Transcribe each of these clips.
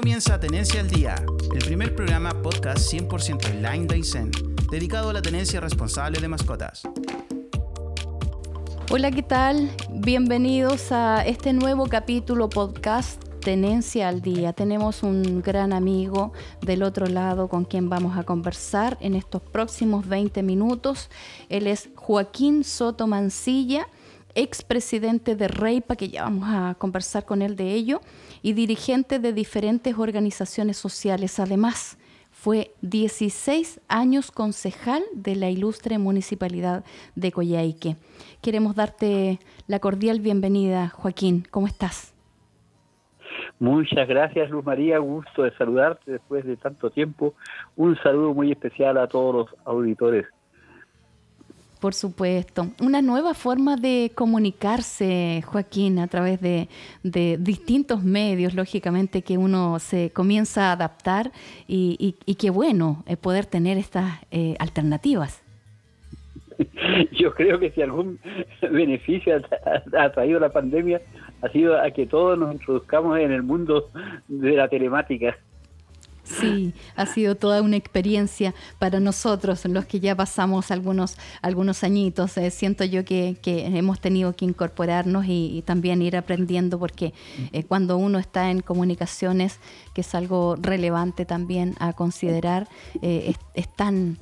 comienza Tenencia al Día, el primer programa podcast 100% online de Aysén, dedicado a la tenencia responsable de mascotas. Hola, ¿qué tal? Bienvenidos a este nuevo capítulo podcast Tenencia al Día. Tenemos un gran amigo del otro lado con quien vamos a conversar en estos próximos 20 minutos. Él es Joaquín Soto Mancilla, expresidente de REIPA, que ya vamos a conversar con él de ello, y dirigente de diferentes organizaciones sociales. Además, fue 16 años concejal de la ilustre municipalidad de Coyhaique. Queremos darte la cordial bienvenida, Joaquín. ¿Cómo estás? Muchas gracias, Luz María. Gusto de saludarte después de tanto tiempo. Un saludo muy especial a todos los auditores por supuesto. Una nueva forma de comunicarse, Joaquín, a través de, distintos medios, lógicamente, que uno se comienza a adaptar y, y, qué bueno eh, poder tener estas eh, alternativas. Yo creo que si algún beneficio ha traído la pandemia ha sido a que todos nos introduzcamos en el mundo de la telemática. Sí, ha sido toda una experiencia para nosotros, los que ya pasamos algunos, algunos añitos. Eh, siento yo que, hemos tenido que incorporarnos y, también ir aprendiendo, porque eh, cuando uno está en comunicaciones, que es algo relevante también a considerar, eh, es, tan,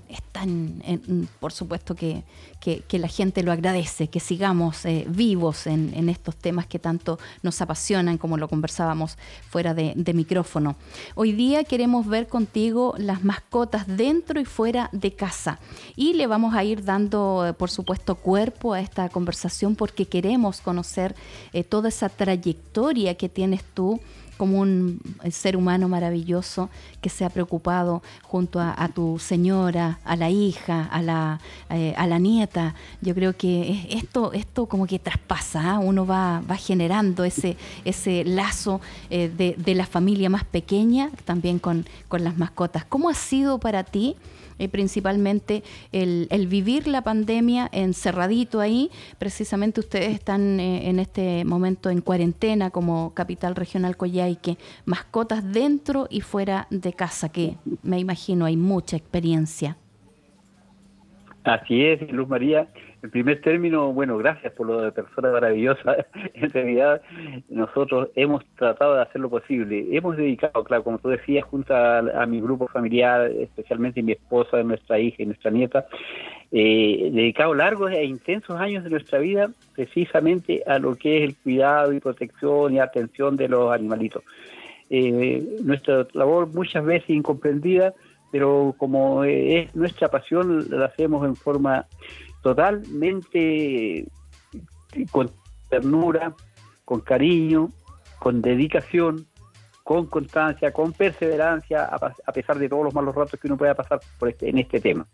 por supuesto, que, que, la gente lo agradece, que sigamos vivos en, estos temas que tanto nos apasionan, como lo conversábamos fuera de micrófono. Hoy día queremos ver contigo las mascotas dentro y fuera de casa. Y le vamos a ir dando, eh, por supuesto, cuerpo a esta conversación porque queremos conocer eh, toda esa trayectoria que tienes tú como un ser humano maravilloso que se ha preocupado junto a, tu señora, a la hija, a la, eh, a la nieta. Yo creo que esto, esto como que traspasa, ¿ah? uno va, va generando ese, ese lazo eh, de, de, la familia más pequeña, también con, con las mascotas. ¿Cómo ha sido para ti? Eh, principalmente el, vivir la pandemia encerradito ahí. Precisamente ustedes están eh, en este momento en cuarentena como capital regional Coyhaique, mascotas dentro y fuera de casa, que me imagino hay mucha experiencia. Así es, Luz María. En primer término, bueno, gracias por lo de persona maravillosa. En realidad, nosotros hemos tratado de hacer lo posible. Hemos dedicado, claro, como tú decías, junto a, mi grupo familiar, especialmente mi esposa, nuestra hija y nuestra nieta, eh, dedicado largos e intensos años de nuestra vida precisamente a lo que es el cuidado y protección y atención de los animalitos. Eh, nuestra labor muchas veces incomprendida, pero como es nuestra pasión, la hacemos en forma totalmente con ternura, con cariño, con dedicación, con constancia, con perseverancia, a, pesar de todos los malos ratos que uno pueda pasar por este, en este tema.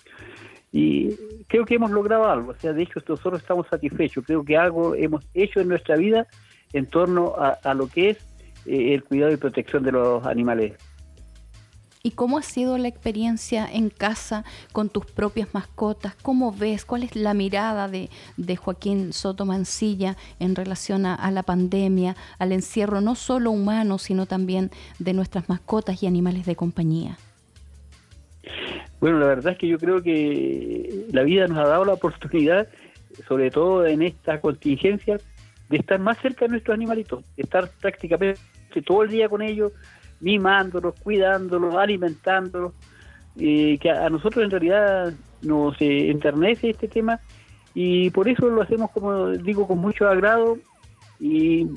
Y creo que hemos logrado algo, o sea, de hecho nosotros estamos satisfechos, creo que algo hemos hecho en nuestra vida en torno a, lo que es eh, el cuidado y protección de los animales ¿Y cómo ha sido la experiencia en casa con tus propias mascotas? ¿Cómo ves? ¿Cuál es la mirada de, Joaquín Soto Mancilla en relación a, la pandemia, al encierro no solo humano, sino también de nuestras mascotas y animales de compañía? Bueno, la verdad es que yo creo que la vida nos ha dado la oportunidad, sobre todo en esta contingencia, de estar más cerca de nuestros animalitos, estar prácticamente todo el día con ellos, mimándolos, cuidándolos, alimentándolos, y que a nosotros en realidad nos eh, enternece este tema y por eso lo hacemos, como digo, con mucho agrado y,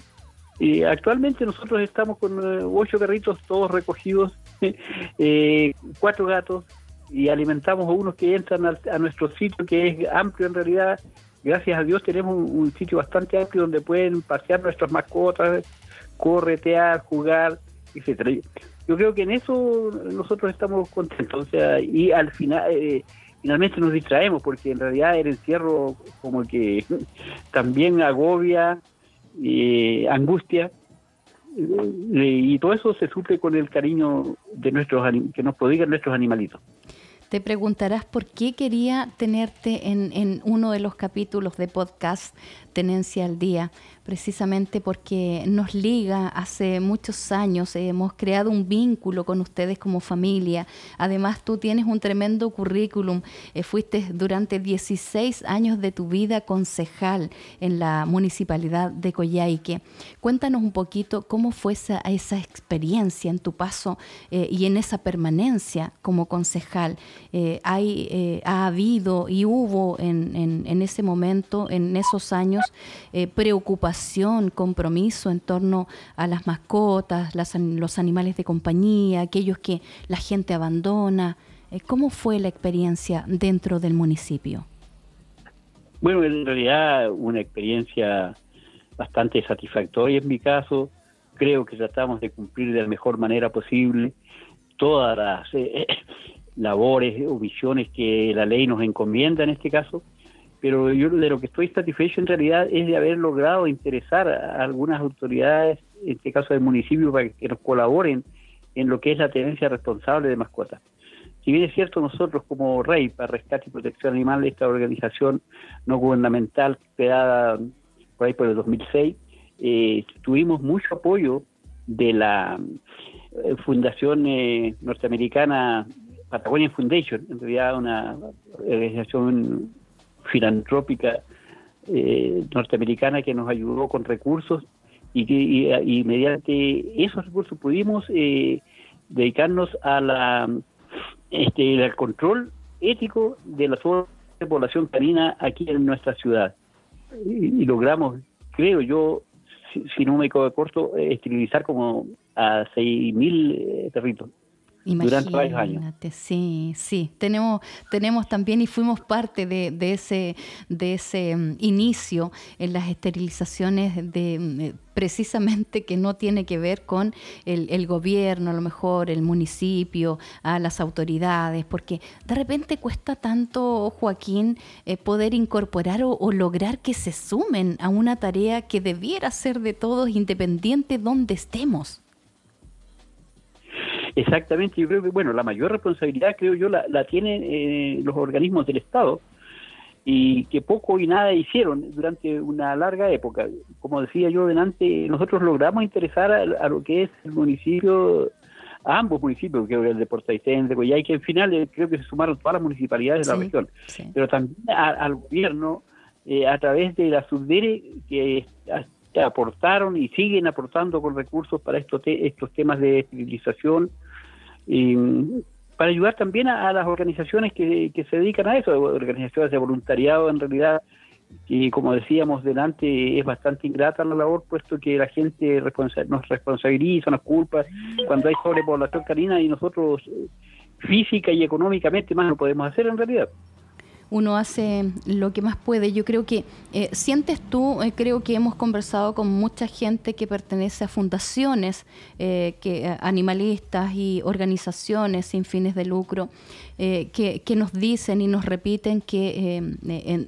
actualmente nosotros estamos con eh, ocho perritos todos recogidos, eh, cuatro gatos y alimentamos a unos que entran a, nuestro sitio que es amplio en realidad. Gracias a Dios tenemos un sitio bastante amplio donde pueden pasear nuestras mascotas, corretear, jugar yo creo que en eso nosotros estamos contentos, o sea, y al final, eh, finalmente nos distraemos, porque en realidad el encierro como que también agobia, eh, angustia, y todo eso se suple con el cariño de nuestros que nos prodigan nuestros animalitos. Te preguntarás por qué quería tenerte en, en, uno de los capítulos de podcast Tenencia al Día, precisamente porque nos liga hace muchos años, hemos creado un vínculo con ustedes como familia. Además, tú tienes un tremendo currículum, eh, fuiste durante 16 años de tu vida concejal en la municipalidad de Coyhaique. Cuéntanos un poquito cómo fue esa, experiencia en tu paso eh, y en esa permanencia como concejal. Eh, hay, ha habido y hubo en, en, en, ese momento, en esos años, preocupación compromiso en torno a las mascotas, los animales de compañía, aquellos que la gente abandona. Eh, ¿Cómo fue la experiencia dentro del municipio? Bueno, en realidad una experiencia bastante satisfactoria en mi caso. Creo que tratamos de cumplir de la mejor manera posible todas las eh, labores o visiones que la ley nos encomienda en este caso pero yo de lo que estoy satisfecho en realidad es de haber logrado interesar a algunas autoridades, en este caso del municipio, para que nos colaboren en lo que es la tenencia responsable de mascotas. Si bien es cierto, nosotros como REI, para Rescate y Protección Animal, esta organización no gubernamental creada por ahí por el 2006, eh, tuvimos mucho apoyo de la eh, Fundación eh, Norteamericana Patagonia Foundation, en realidad una organización filantrópica eh, norteamericana que nos ayudó con recursos y que y, mediante esos recursos pudimos eh, dedicarnos a la este al control ético de la población canina aquí en nuestra ciudad. Y, logramos creo yo si, no me corto esterilizar como a 6.000 eh, perritos durante varios años. Sí, sí, tenemos, tenemos también y fuimos parte de, ese, de ese mm, inicio en las esterilizaciones de mm, precisamente que no tiene que ver con el, gobierno, a lo mejor el municipio, a las autoridades, porque de repente cuesta tanto, Joaquín, eh, poder incorporar o, o, lograr que se sumen a una tarea que debiera ser de todos, independiente donde estemos. Exactamente, yo creo que, bueno, la mayor responsabilidad, creo yo, la, la tienen eh, los organismos del Estado y que poco y nada hicieron durante una larga época. Como decía yo delante, nosotros logramos interesar a, lo que es el municipio, a ambos municipios, que el de Porta de Goyay, que al final eh, creo que se sumaron todas las municipalidades de la región, pero también al gobierno eh, a través de la subdere que aportaron y siguen aportando con recursos para estos, estos temas de civilización y para ayudar también a, las organizaciones que, se dedican a eso, organizaciones de voluntariado en realidad, y como decíamos delante, es bastante ingrata la labor, puesto que la gente nos responsabiliza, nos culpa cuando hay sobrepoblación canina y nosotros eh, física y económicamente más no podemos hacer en realidad uno hace lo que más puede. Yo creo que, eh, sientes tú, eh, creo que hemos conversado con mucha gente que pertenece a fundaciones eh, que, animalistas y organizaciones sin fines de lucro, que, que, nos dicen y nos repiten que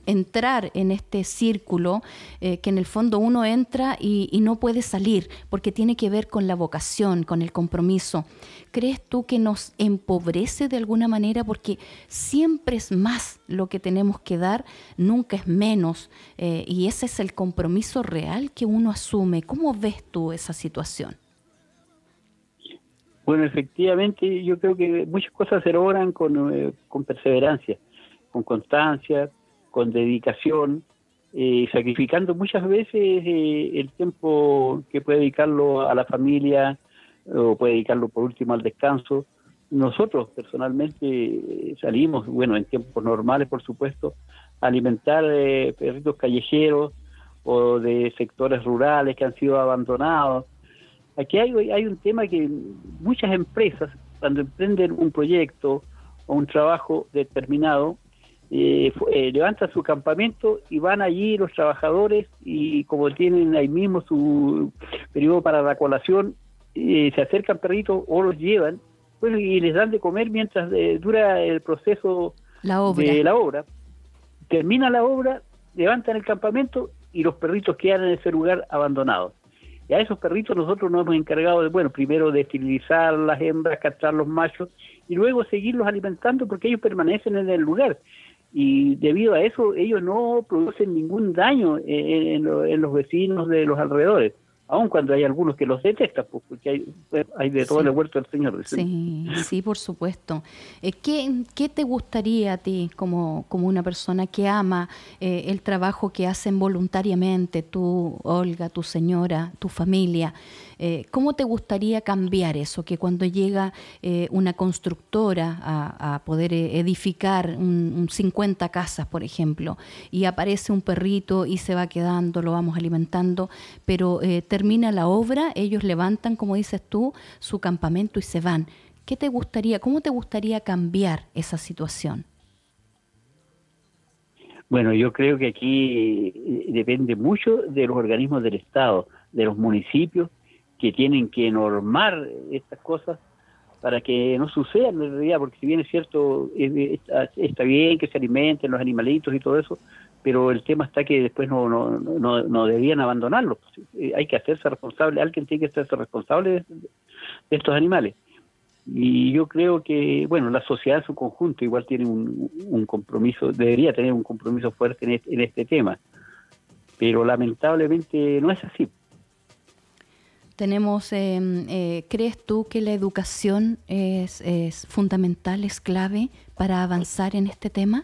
entrar en este círculo, que en el fondo uno entra y, no puede salir, porque tiene que ver con la vocación, con el compromiso. ¿Crees tú que nos empobrece de alguna manera? Porque siempre es más lo que tenemos que dar, nunca es menos. Eh, y ese es el compromiso real que uno asume. ¿Cómo ves tú esa situación? Bueno, efectivamente, yo creo que muchas cosas se logran con, eh, perseverancia, con constancia, con dedicación, eh, sacrificando muchas veces el tiempo que puede dedicarlo a la familia, o puede dedicarlo por último al descanso. Nosotros personalmente salimos, bueno, en tiempos normales, por supuesto, a alimentar eh, perritos callejeros o de sectores rurales que han sido abandonados. Aquí hay, hay un tema que muchas empresas, cuando emprenden un proyecto o un trabajo determinado, eh, eh, levantan su campamento y van allí los trabajadores y como tienen ahí mismo su periodo para la colación, se acercan perritos o los llevan bueno, y les dan de comer mientras eh, dura el proceso de la obra. Termina la obra, levantan el campamento y los perritos quedan en ese lugar abandonados. Y a esos perritos nosotros nos hemos encargado de, bueno, primero de esterilizar las hembras, castrar los machos y luego seguirlos alimentando porque ellos permanecen en el lugar. y debido a eso ellos no producen ningún daño en, los vecinos de los alrededores aun cuando hay algunos que los detestan, pues, porque hay, hay de todo el huerto del Señor. Sí, sí, por supuesto. Eh, ¿qué, ¿qué, te gustaría a ti, como, como una persona que ama eh, el trabajo que hacen voluntariamente, tú, Olga, tu señora, tu familia? Eh, ¿Cómo te gustaría cambiar eso? Que cuando llega eh, una constructora a, poder eh, edificar un, 50 casas, por ejemplo, y aparece un perrito y se va quedando, lo vamos alimentando, pero termina la obra, ellos levantan, como dices tú, su campamento y se van. ¿Qué te gustaría, cómo te gustaría cambiar esa situación? Bueno, yo creo que aquí depende mucho de los organismos del Estado, de los municipios que tienen que normar estas cosas para que no sucedan en realidad, porque si bien es cierto, está, bien que se alimenten los animalitos y todo eso, pero el tema está que después no, no, no, no debían abandonarlos. Eh, hay que hacerse responsable, alguien tiene que hacerse responsable de, estos animales. Y yo creo que, bueno, la sociedad en su conjunto igual tiene un, un compromiso, debería tener un compromiso fuerte en este, en este tema, pero lamentablemente no es así. Tenemos, em, eh, ¿crees tú que la educación es, fundamental, es clave para avanzar en este tema?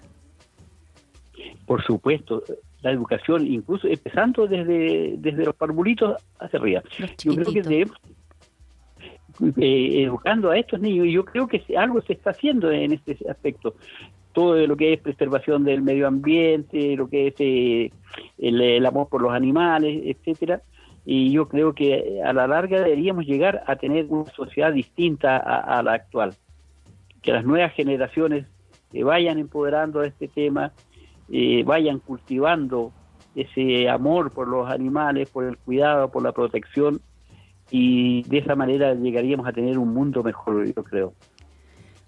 Por supuesto, la educación, incluso empezando desde, desde los parvulitos hacia arriba. Yo creo que debemos eh, educando a estos niños y yo creo que algo se está haciendo en este aspecto. Todo lo que es preservación del medio ambiente, lo que es eh, el, el, amor por los animales, etcétera y yo creo que a la larga deberíamos llegar a tener una sociedad distinta a, la actual, que las nuevas generaciones eh, vayan empoderando este tema, eh, vayan cultivando ese amor por los animales, por el cuidado, por la protección, y de esa manera llegaríamos a tener un mundo mejor, yo creo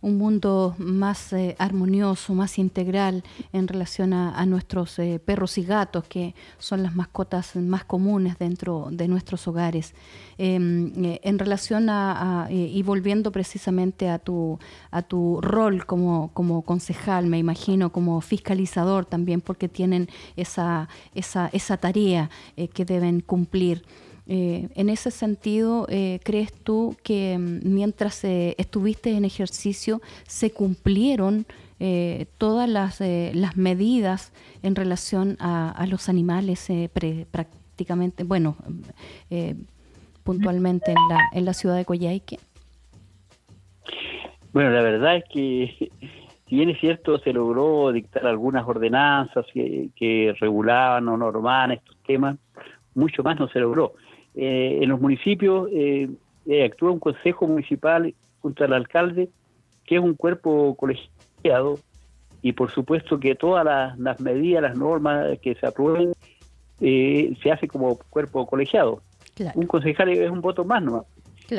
un mundo más eh, armonioso, más integral en relación a, nuestros eh, perros y gatos, que son las mascotas más comunes dentro de nuestros hogares. Em, eh, en relación a, y volviendo precisamente a tu, a tu rol como, como concejal, me imagino, como fiscalizador también, porque tienen esa, esa, esa tarea que deben cumplir. Eh, en ese sentido, eh, ¿crees tú que mm, mientras eh, estuviste en ejercicio se cumplieron todas las, las, medidas en relación a, los animales prácticamente, bueno, puntualmente en la, en la ciudad de Coyhaique? Bueno, la verdad es que si bien es cierto, se logró dictar algunas ordenanzas que, que regulaban o normaban estos temas, mucho más no se logró. Eh, en los municipios eh, eh, actúa un consejo municipal junto al alcalde, que es un cuerpo colegiado, y por supuesto que todas las, medidas, las normas que se aprueben, se hace como cuerpo colegiado. Un concejal es un voto más nomás.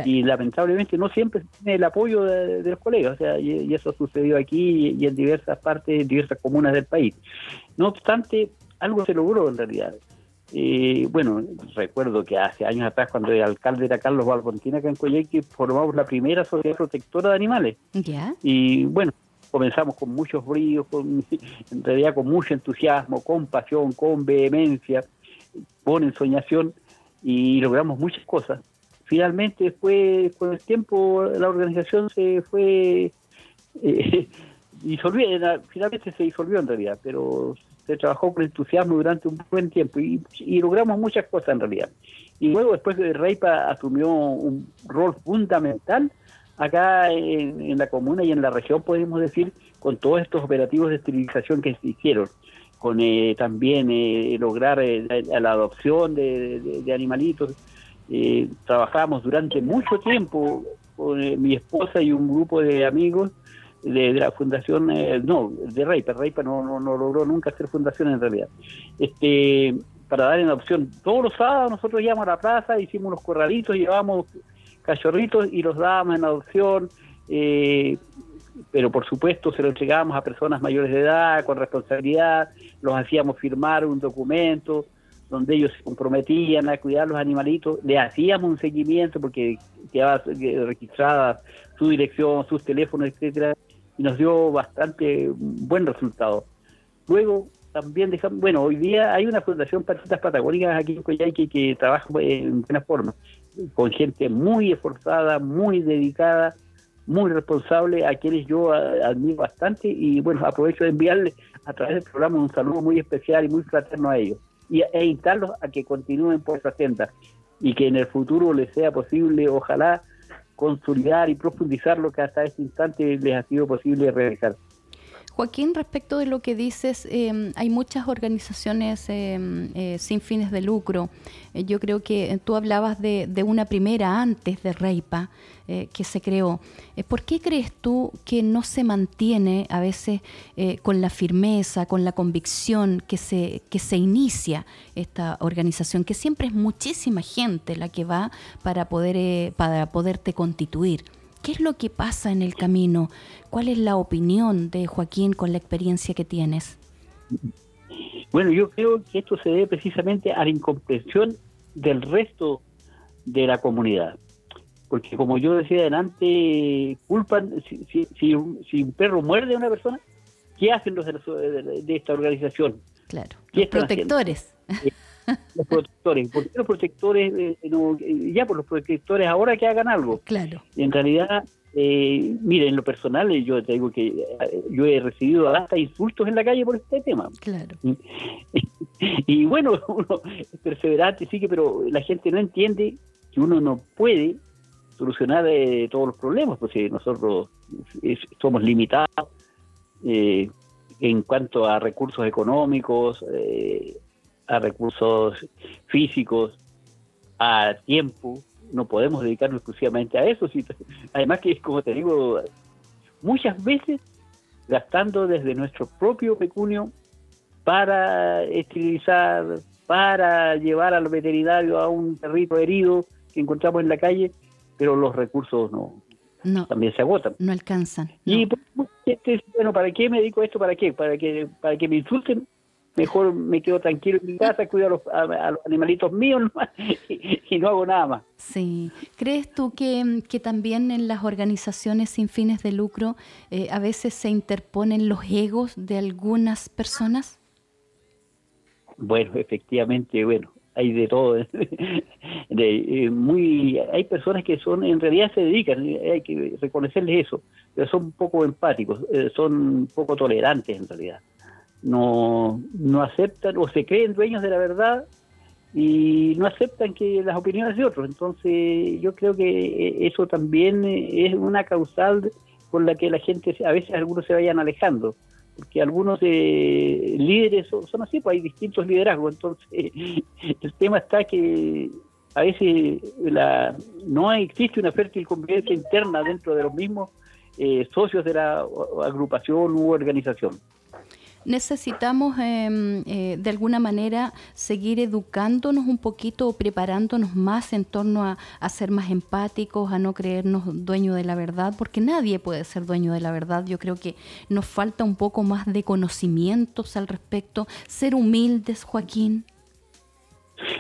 Y lamentablemente no siempre tiene el apoyo de, los colegas, o sea, y, y, eso sucedió aquí y en diversas partes, en diversas comunas del país. No obstante, algo se logró en realidad. Y bueno, recuerdo que hace años atrás, cuando el alcalde era Carlos Valpontina acá en Coyeque, formamos la primera sociedad protectora de animales. Y bueno, comenzamos con muchos bríos, con, en realidad con mucho entusiasmo, con pasión, con vehemencia, con ensoñación y logramos muchas cosas. Finalmente, después, con el tiempo, la organización se fue eh, disolviendo, finalmente se disolvió en realidad, pero se trabajó con entusiasmo durante un buen tiempo y, logramos muchas cosas en realidad. Y luego después de Reipa asumió un rol fundamental acá en, la comuna y en la región, podemos decir, con todos estos operativos de esterilización que se hicieron, con eh, también eh, lograr eh, la, adopción de, animalitos. trabajamos durante mucho tiempo con mi esposa y un grupo de amigos de, la fundación, eh, no, de Reipa, Reipa no, no, no, logró nunca hacer fundación en realidad. Este, para dar en adopción, todos los sábados nosotros íbamos a la plaza, hicimos unos corralitos, llevábamos cachorritos y los dábamos en adopción, eh, pero por supuesto se lo entregábamos a personas mayores de edad, con responsabilidad, los hacíamos firmar un documento donde ellos se comprometían a cuidar los animalitos, le hacíamos un seguimiento porque quedaba registrada su dirección, sus teléfonos, etcétera, y nos dio bastante buen resultado. Luego también dejamos, bueno, hoy día hay una fundación Patitas Patagónicas aquí en Coyhaique que trabaja en buena forma, con gente muy esforzada, muy dedicada, muy responsable, a quienes yo admiro bastante y bueno, aprovecho de enviarles a través del programa un saludo muy especial y muy fraterno a ellos y, e a que continúen por esa senda y que en el futuro les sea posible, ojalá, consolidar y profundizar lo que hasta este instante les ha sido posible realizar. Joaquín, respecto de lo que dices, em, hay muchas organizaciones em, eh, sin fines de lucro. Eh, yo creo que tú hablabas de, una primera antes de Reipa eh, que se creó. ¿Por qué crees tú que no se mantiene a veces con la firmeza, con la convicción que se, que se inicia esta organización? Que siempre es muchísima gente la que va para, poder, para poderte constituir. ¿Qué es lo que pasa en el camino? ¿Cuál es la opinión de Joaquín con la experiencia que tienes? Bueno, yo creo que esto se debe precisamente a la incomprensión del resto de la comunidad. Porque como yo decía adelante, culpan, si, si, un perro muerde a una persona, ¿qué hacen los de, esta organización? Claro, los protectores. Los protectores. ¿Por qué los protectores, eh, eh, ya por los protectores ahora que hagan algo? Claro. En realidad, eh, mire, en lo personal, yo te digo que yo he recibido hasta insultos en la calle por este tema. Claro. Y, bueno, uno es perseverante, sí que, pero la gente no entiende que uno no puede solucionar todos los problemas, porque nosotros somos limitados en cuanto a recursos económicos, eh, a recursos físicos, a tiempo, no podemos dedicarnos exclusivamente a eso. Además que, como te digo, muchas veces gastando desde nuestro propio pecunio para esterilizar, para llevar al veterinario a un perrito herido que encontramos en la calle, pero los recursos no, también se agotan. No alcanzan. Y pues, este, bueno, ¿para qué me dedico a esto? ¿Para qué? ¿Para que, para que me insulten? Mejor me quedo tranquilo en mi casa, cuido a los, animalitos míos y, no hago nada más. Sí. ¿Crees tú que, también en las organizaciones sin fines de lucro eh, a veces se interponen los egos de algunas personas? Bueno, efectivamente, bueno, hay de todo. de, eh, muy, hay personas que son, en realidad se dedican, hay que reconocerles eso, pero son poco empáticos, eh, son un poco tolerantes en realidad no, no aceptan o se creen dueños de la verdad y no aceptan que las opiniones de otros. Entonces yo creo que eso también es una causal con la que la gente, a veces algunos se vayan alejando, porque algunos eh, líderes son, así, pues hay distintos liderazgos, entonces el tema está que a veces la, no existe una fértil convivencia interna dentro de los mismos eh, socios de la agrupación u organización necesitamos em, eh, de alguna manera seguir educándonos un poquito o preparándonos más en torno a, ser más empáticos, a no creernos dueños de la verdad, porque nadie puede ser dueño de la verdad. Yo creo que nos falta un poco más de conocimientos al respecto, ser humildes, Joaquín.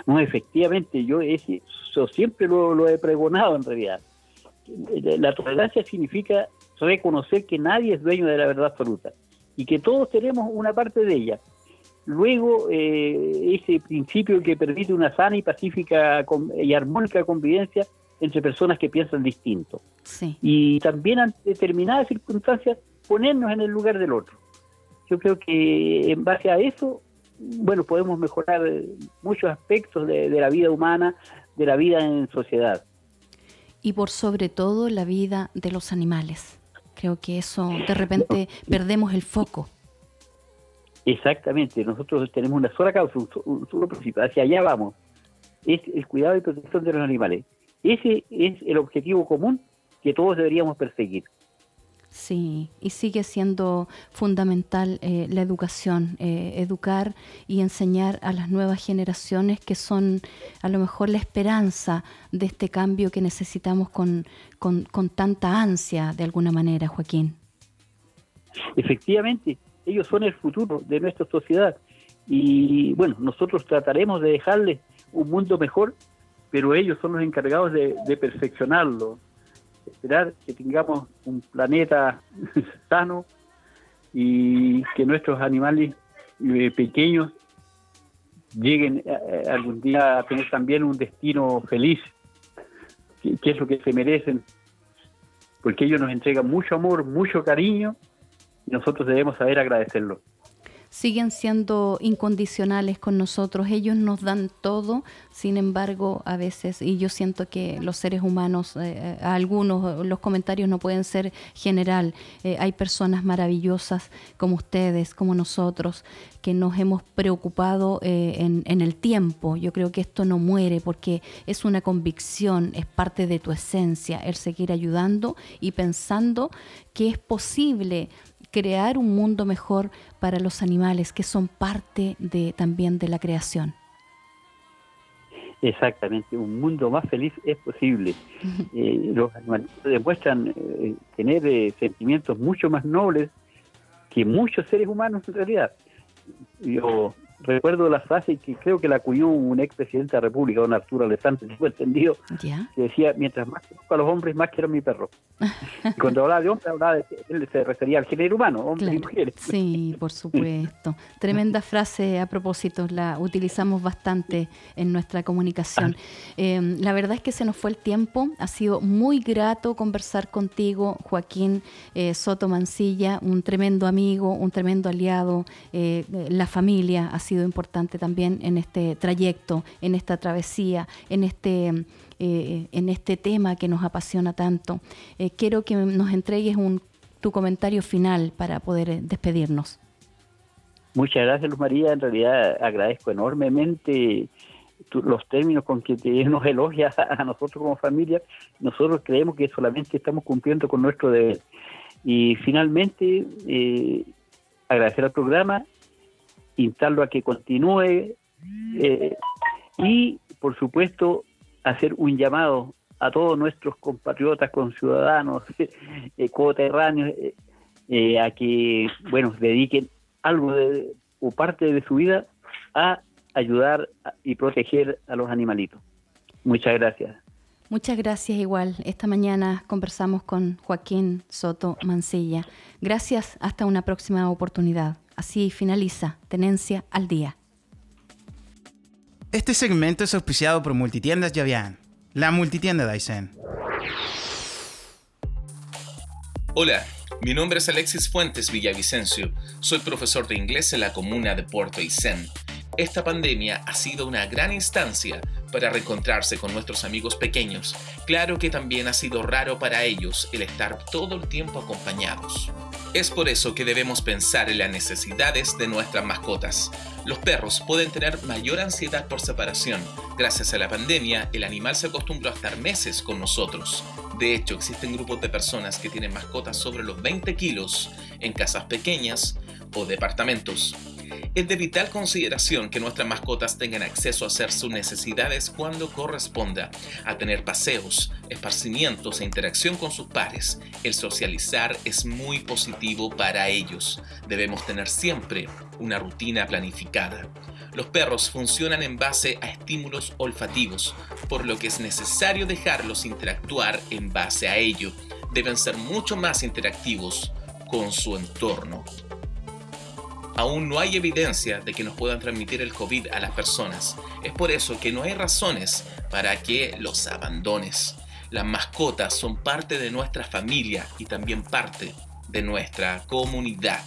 No, efectivamente, yo, siempre lo he pregonado en realidad. La tolerancia significa reconocer que nadie es dueño de la verdad absoluta y que todos tenemos una parte de ella. Luego, eh, ese principio que permite una sana y pacífica y armónica convivencia entre personas que piensan distinto. Y también ante determinadas circunstancias, ponernos en el lugar del otro. Yo creo que en base a eso, bueno, podemos mejorar muchos aspectos de la vida humana, de la vida en sociedad. Y por sobre todo la vida de los animales. Creo que eso, de repente, perdemos el foco. Exactamente, nosotros tenemos una sola causa, un, solo principio, hacia allá vamos. Es el cuidado y protección de los animales. Ese es el objetivo común que todos deberíamos perseguir. Sí, y sigue siendo fundamental eh, la educación, eh, educar y enseñar a las nuevas generaciones que son a lo mejor la esperanza de este cambio que necesitamos con, con, tanta ansia de alguna manera, Joaquín. Efectivamente, ellos son el futuro de nuestra sociedad y bueno, nosotros trataremos de dejarles un mundo mejor, pero ellos son los encargados de perfeccionarlo, esperar que tengamos un planeta sano y que nuestros animales eh, pequeños lleguen eh, algún día a tener también un destino feliz, que, es lo que se merecen, porque ellos nos entregan mucho amor, mucho cariño, y nosotros debemos saber agradecerlo siguen siendo incondicionales con nosotros, ellos nos dan todo, sin embargo, a veces, y yo siento que los seres humanos, eh, eh, algunos, los comentarios no pueden ser general, eh, hay personas maravillosas como ustedes, como nosotros, que nos hemos preocupado en, en el tiempo. Yo creo que esto no muere porque es una convicción, es parte de tu esencia, el seguir ayudando y pensando que es posible crear un mundo mejor para los animales que son parte de, también de la creación. Exactamente, un mundo más feliz es posible. Eh, los animales demuestran eh, tener eh, sentimientos mucho más nobles que muchos seres humanos en realidad. Yo recuerdo la frase que creo que la acuñó un expresidente de la República, don Arturo Alessandro, tengo entendido, que decía, mientras más conozco a los hombres, más quiero a mi perro. y cuando hablaba de hombres, hablaba de, él se refería al género humano, hombres y mujeres. Sí, por supuesto. Tremenda frase a propósito, la utilizamos bastante en nuestra comunicación. Em, la verdad es que se nos fue el tiempo, ha sido muy grato conversar contigo, Joaquín eh, Soto Mancilla, un tremendo amigo, un tremendo aliado, eh, la familia, sido importante también en este trayecto, en esta travesía, en este, eh, en este tema que nos apasiona tanto. Eh, quiero que nos entregues un, tu comentario final para poder eh, despedirnos. Muchas gracias, Luz María. En realidad agradezco enormemente los términos con que nos elogias a nosotros como familia. Nosotros creemos que solamente estamos cumpliendo con nuestro deber. Y finalmente, agradecer al programa instarlo a que continúe eh, y, por supuesto, hacer un llamado a todos nuestros compatriotas, conciudadanos, eh, coterráneos, eh, a que, bueno, dediquen algo de, o parte de su vida a ayudar y proteger a los animalitos. Muchas gracias. Muchas gracias igual. Esta mañana conversamos con Joaquín Soto Mancilla. Gracias, hasta una próxima oportunidad. Así finaliza Tenencia al Día. Este segmento es auspiciado por Multitiendas Yavian, la multitienda de Aysén. Hola, mi nombre es Alexis Fuentes Villavicencio. Soy profesor de inglés en la comuna de Puerto Aysén. Esta pandemia ha sido una gran instancia para reencontrarse con nuestros amigos pequeños. Claro que también ha sido raro para ellos el estar todo el tiempo acompañados. Es por eso que debemos pensar en las necesidades de nuestras mascotas. Los perros pueden tener mayor ansiedad por separación. Gracias a la pandemia, el animal se acostumbró a estar meses con nosotros. De hecho, existen grupos de personas que tienen mascotas sobre los 20 kilos en casas pequeñas o departamentos. Es de vital consideración que nuestras mascotas tengan acceso a hacer sus necesidades cuando corresponda, a tener paseos, esparcimientos e interacción con sus pares. El socializar es muy positivo para ellos. Debemos tener siempre una rutina planificada. Los perros funcionan en base a estímulos olfativos, por lo que es necesario dejarlos interactuar en base a ello. Deben ser mucho más interactivos con su entorno aún no hay evidencia de que nos puedan transmitir el COVID a las personas. Es por eso que no hay razones para que los abandones. Las mascotas son parte de nuestra familia y también parte de nuestra comunidad.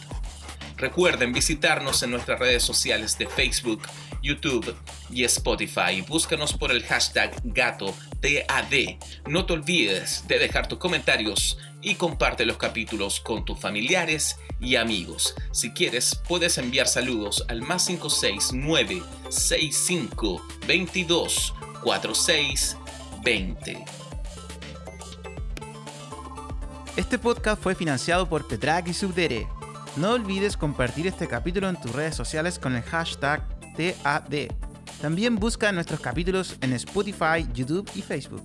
Recuerden visitarnos en nuestras redes sociales de Facebook, YouTube y Spotify. Búscanos por el hashtag GatoTAD. No te olvides de dejar tus comentarios y comparte los capítulos con tus familiares y amigos. Si quieres, puedes enviar saludos al más 569 65 22 46 20. Este podcast fue financiado por Petrac y Subdere. No olvides compartir este capítulo en tus redes sociales con el hashtag TAD. También busca nuestros capítulos en Spotify, YouTube y Facebook.